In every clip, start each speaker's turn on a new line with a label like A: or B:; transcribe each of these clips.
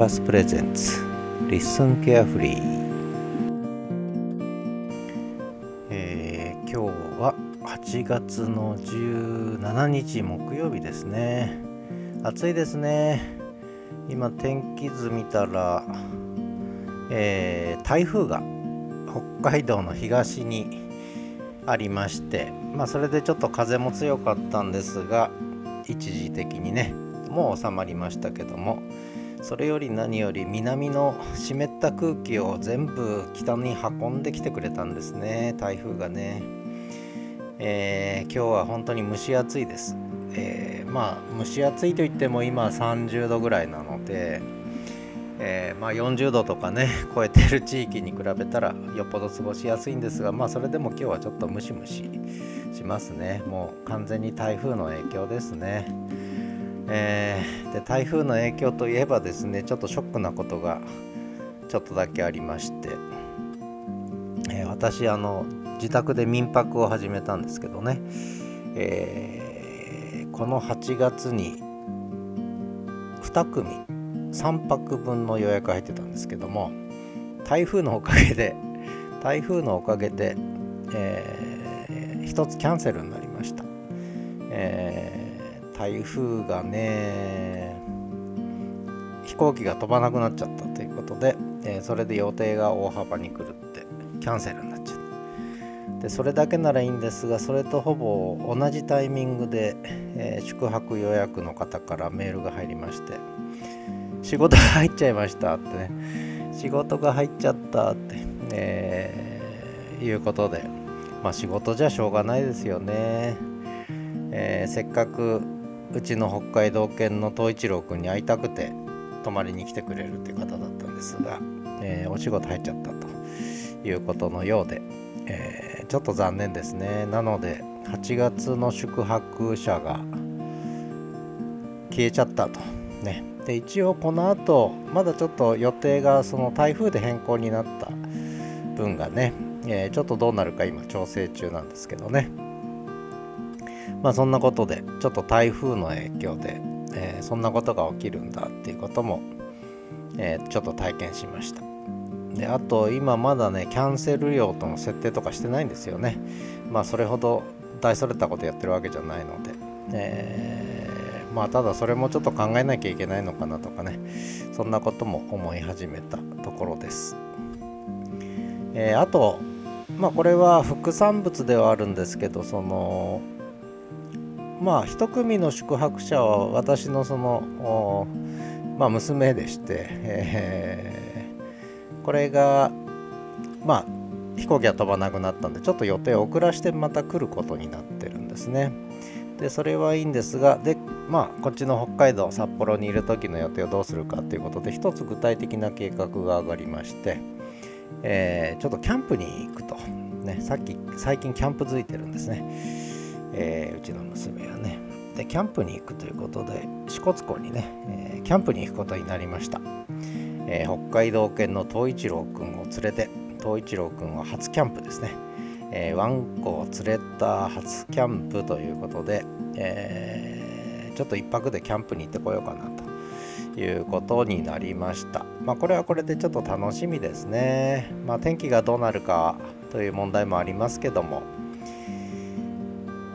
A: パスプレゼンツリッスンケアフリー、えー、今日は8月の17日木曜日ですね。暑いですね。今天気図見たら、えー、台風が北海道の東にありましてまあそれでちょっと風も強かったんですが一時的にねもう収まりましたけどもそれより何より南の湿った空気を全部北に運んできてくれたんですね。台風がね、えー、今日は本当に蒸し暑いです、えー、まあ蒸し暑いといっても今30度ぐらいなので、えー、まあ、40度とかね超えてる地域に比べたらよっぽど過ごしやすいんですがまあそれでも今日はちょっとムシムシしますね。もう完全に台風の影響ですね。えー、で台風の影響といえばですねちょっとショックなことがちょっとだけありまして、えー、私あの自宅で民泊を始めたんですけどね、えー、この8月に2組3泊分の予約入ってたんですけども台風のおかげで台風のおかげで、えー、1つキャンセルになりました、えー台風がね飛行機が飛ばなくなっちゃったということで、えー、それで予定が大幅に狂ってキャンセルになっちゃった。でそれだけならいいんですがそれとほぼ同じタイミングで、えー、宿泊予約の方からメールが入りまして仕事が入っちゃいましたってね。仕事が入っちゃったって、えー、いうことでまあ仕事じゃしょうがないですよね、えー、せっかくうちの北海道犬の東一郎くんに会いたくて泊まりに来てくれるって方だったんですが、えー、お仕事入っちゃったということのようで、えー、ちょっと残念ですね。なので8月の宿泊者が消えちゃったと。ね。で一応この後まだちょっと予定がその台風で変更になった分がね、えー、ちょっとどうなるか今調整中なんですけどね。まあそんなことでちょっと台風の影響で、えー、そんなことが起きるんだっていうことも、えー、ちょっと体験しました。であと今まだねキャンセル料との設定とかしてないんですよね。まあそれほど大それたことやってるわけじゃないので、えー、まあただそれもちょっと考えなきゃいけないのかなとかね。そんなことも思い始めたところです、えー、あとまあこれは副産物ではあるんですけどそのまあ一組の宿泊者は私のその、まあ、娘でして、えー、これがまあ飛行機が飛ばなくなったんでちょっと予定を遅らしてまた来ることになってるんですね。でそれはいいんですがでまあこっちの北海道札幌にいる時の予定をどうするかということで一つ具体的な計画が上がりまして、えー、ちょっとキャンプに行くと、ね、さっき最近キャンプ付いてるんですね。えー、うちの娘はね。でキャンプに行くということで支笏湖にね、えー、キャンプに行くことになりました、えー、北海道犬の東一郎くんを連れて東一郎くんは初キャンプですね、えワンコを連れた初キャンプということで、えちょっと一泊でキャンプに行ってこようかなということになりました。まあこれはこれでちょっと楽しみですね。まあ天気がどうなるかという問題もありますけども。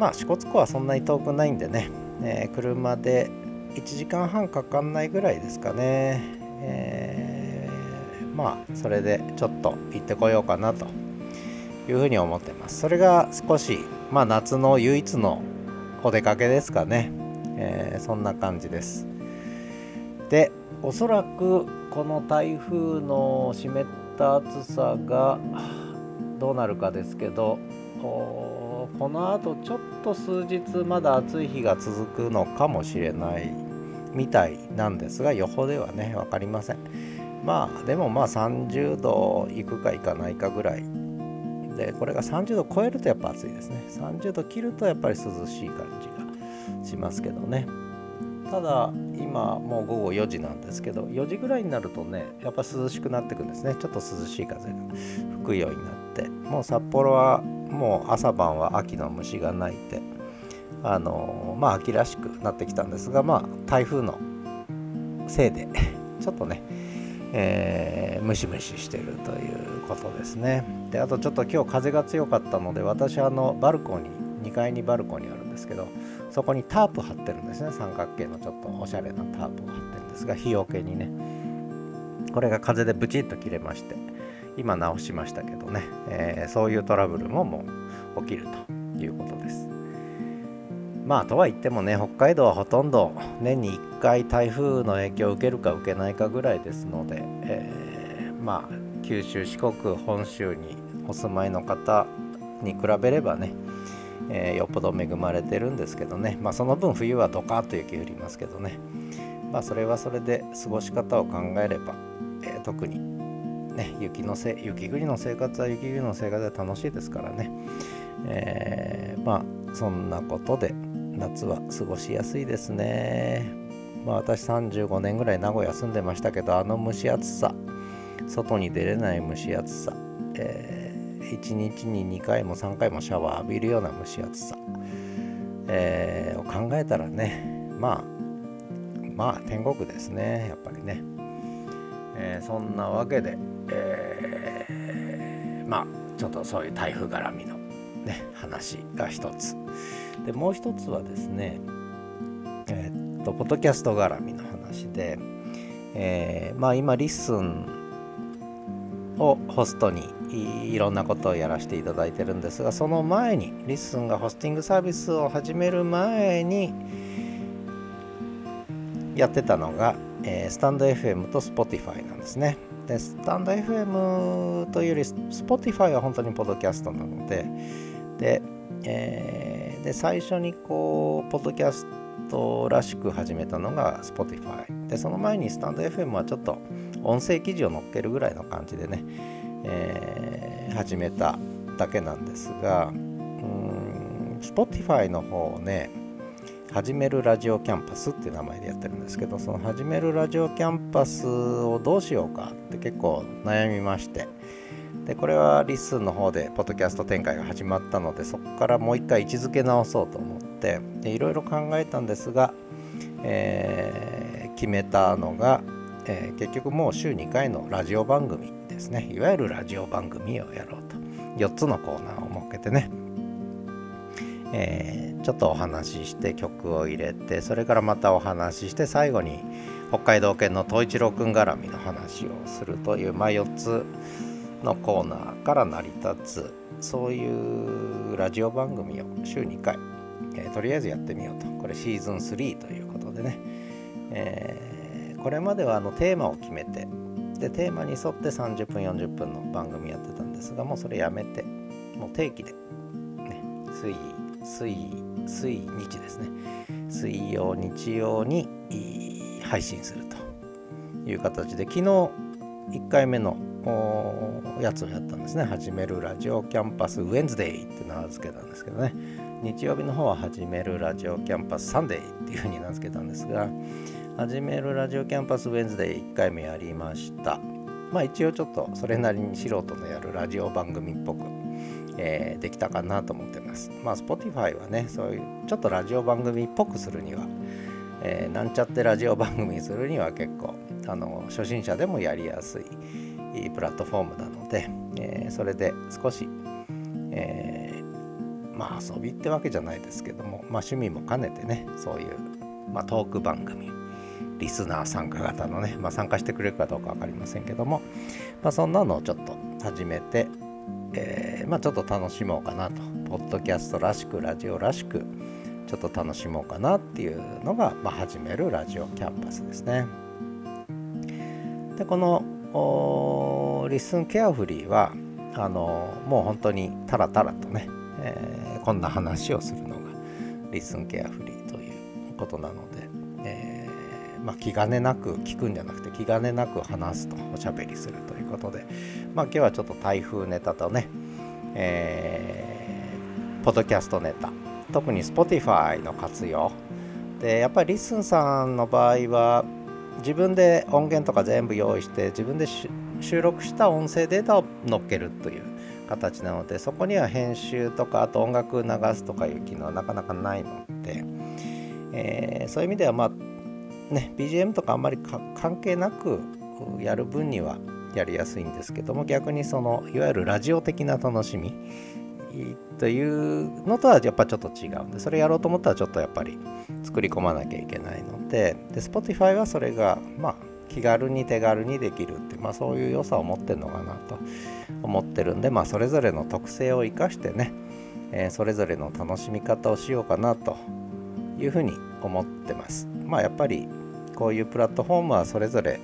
A: まあ支笏湖はそんなに遠くないんでね、えー、車で1時間半かかんないぐらいですかね、えー、まあそれでちょっと行ってこようかなというふうに思ってます。それが少しまあ夏の唯一のお出かけですかね、えー、そんな感じです。でおそらくこの台風の湿った暑さがどうなるかですけどこのあとちょっと数日まだ暑い日が続くのかもしれないみたいなんですが予報ではね分かりません。まあでもまあ30度いくかいかないかぐらい。でこれが30度超えるとやっぱ暑いですね。30度切るとやっぱり涼しい感じがしますけどね。ただ今もう午後4時なんですけど4時ぐらいになるとねやっぱ涼しくなってくんですね。ちょっと涼しい風が吹くようになって。もう札幌はもう朝晩は秋の虫が鳴いてあのまあ秋らしくなってきたんですがまあ台風のせいで ちょっとね、えー、ムシムシしてるということですね。であとちょっと今日風が強かったので私あのバルコニー2階にバルコニーあるんですけどそこにタープ張ってるんですね。三角形のちょっとおしゃれなタープを張ってるんですが日よけにね。これが風でブチッと切れまして。今直しましたけどね、えー、そういうトラブルももう起きるということです。まあとは言ってもね北海道はほとんど年に1回台風の影響を受けるか受けないかぐらいですので、えー、まあ九州四国本州にお住まいの方に比べればね、えー、よっぽど恵まれてるんですけどね。まあその分冬はドカッと雪降りますけどね。まあそれはそれで過ごし方を考えれば、えー、特にね雪のせ雪国の生活は雪国の生活で楽しいですからね、えー、まあそんなことで夏は過ごしやすいですね。まあ私35年ぐらい名古屋住んでましたけど、あの蒸し暑さ、外に出れない蒸し暑さ、えー、1日に2回も3回もシャワー浴びるような蒸し暑さ、えー、を考えたらね、まあ、まあ天国ですね、やっぱりね。えー、そんなわけで、えー、まあちょっとそういう台風絡みのね話が一つ。でもう一つはですねえー、っとポッドキャスト絡みの話で、えー、まあ今 LISTEN をホストにいろんなことをやらせていただいてるんですがその前に LISTEN がホスティングサービスを始める前にやってたのが、えー、 stand.fm と Spotify なんですね。で、スタンド FM というより Spotify は本当にポッドキャストなので、で、えーで最初にこうポッドキャストらしく始めたのが Spotify でその前にスタンド FM はちょっと音声記事を載っけるぐらいの感じでね、えー、始めただけなんですがうん Spotify の方をね始めるラジオキャンパスっていう名前でやってるんですけどその始めるラジオキャンパスをどうしようかって結構悩みましてでこれは LISTEN の方でポッドキャスト展開が始まったのでそこからもう一回位置づけ直そうと思っていろいろ考えたんですが、えー、決めたのが、えー、結局もう週2回のラジオ番組ですね。いわゆるラジオ番組をやろうと。4つのコーナーを設けてね、えー、ちょっとお話しして曲を入れてそれからまたお話しして最後に北海道犬の東一郎くん絡みの話をするという、まあ、4つのコーナーから成り立つそういうラジオ番組を週2回、えー、とりあえずやってみようと。これシーズン3ということでね、えー、これまではあのテーマを決めてでテーマに沿って30分40分の番組やってたんですがもうそれやめてもう定期で、ね、水水水日ですね水曜日曜に配信するという形で昨日1回目のやつをやったんですね。始めるラジオキャンパスウェンズデイって名付けたんですけどね。日曜日の方は始めるラジオキャンパスサンデーっていうふうに名付けたんですが、始めるラジオキャンパスウェンズデイ1回目やりました。まあ一応ちょっとそれなりに素人のやるラジオ番組っぽく、えー、できたかなと思ってます。まあ Spotify はね、そういうちょっとラジオ番組っぽくするには、えー、なんちゃってラジオ番組するには結構あの初心者でもやりやすいプラットフォームなので、えー、それで少し、えー、まあ遊びってわけじゃないですけども、まあ、趣味も兼ねてねそういう、まあ、トーク番組リスナー参加型のね、まあ、参加してくれるかどうか分かりませんけども、まあ、そんなのをちょっと始めて、えー、まあ、ちょっと楽しもうかなとポッドキャストらしくラジオらしくちょっと楽しもうかなっていうのが、まあ、始めるラジオキャンパスですね。でこのリスンケアフリーはあのもう本当にタラタラとね、えー、こんな話をするのがリスンケアフリーということなので、まあ、気兼ねなく聞くんじゃなくて気兼ねなく話すとおしゃべりするということで、まあ、今日はちょっと台風ネタとね、えー、ポッドキャストネタ特に Spotify の活用。でやっぱり LISTEN さんの場合は自分で音源とか全部用意して自分で収録した音声データを載っけるという形なのでそこには編集とかあと音楽流すとかいう機能はなかなかないので、えー、そういう意味ではまあね BGM とかあんまり関係なくやる分にはやりやすいんですけども逆にそのいわゆるラジオ的な楽しみというのとはやっぱちょっと違うんでそれやろうと思ったらちょっとやっぱり作り込まなきゃいけないのでで Spotify はそれがまあ気軽に手軽にできるって、まあ、そういう良さを持ってるのかなと思ってるんで、まあ、それぞれの特性を生かしてね、え、それぞれの楽しみ方をしようかなというふうに思ってます。まあやっぱりこういうプラットフォームはそれぞれ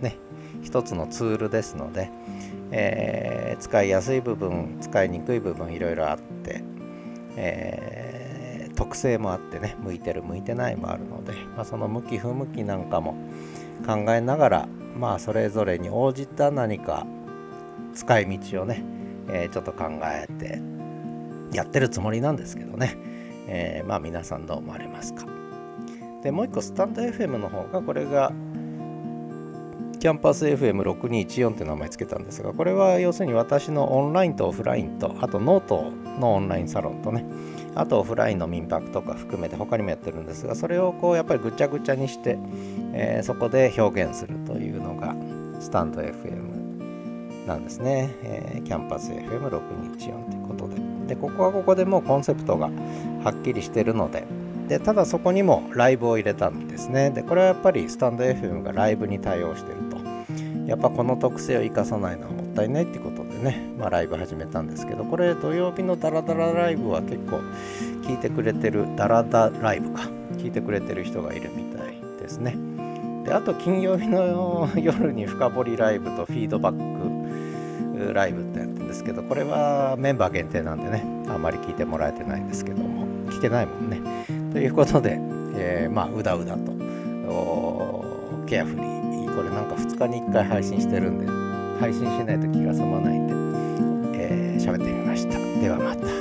A: ね一つのツールですので、えー、使いやすい部分使いにくい部分いろいろあって、えー、特性もあってね向いてる向いてないもあるので、まあ、その向き不向きなんかも考えながらまあそれぞれに応じた何か使い道をね、えー、ちょっと考えてやってるつもりなんですけどね、え、まあ皆さんどう思われますか？でもう一個スタンド FM の方がこれがキャンパス FM6214 って名前つけたんですがこれは要するに私のオンラインとオフラインとあとノートのオンラインサロンとねあとオフラインの民泊とか含めて他にもやってるんですがそれをこうやっぱりぐちゃぐちゃにして、えー、そこで表現するというのがスタンド FM なんですね、えー、キャンパス FM6214 ということで。でここはここでもうコンセプトがはっきりしてるのででただそこにもライブを入れたんですね。でこれはやっぱりスタンド FM がライブに対応してると。やっぱこの特性を生かさないのはもったいないってことでね、まあ、ライブ始めたんですけどこれ土曜日のダラダラライブは結構聞いてくれてるダラダライブか。聞いてくれてる人がいるみたいですね。であと金曜日の 夜に深掘りライブとフィードバックライブってやってるんですけどこれはメンバー限定なんでねあんまり聞いてもらえてないんですけども。聞けないもんね。ということで、えー、まあうだうだと。ケアフリーこれなんか2日に1回配信してるんで配信しないと気が済まないんで喋、えー、ってみました。ではまた。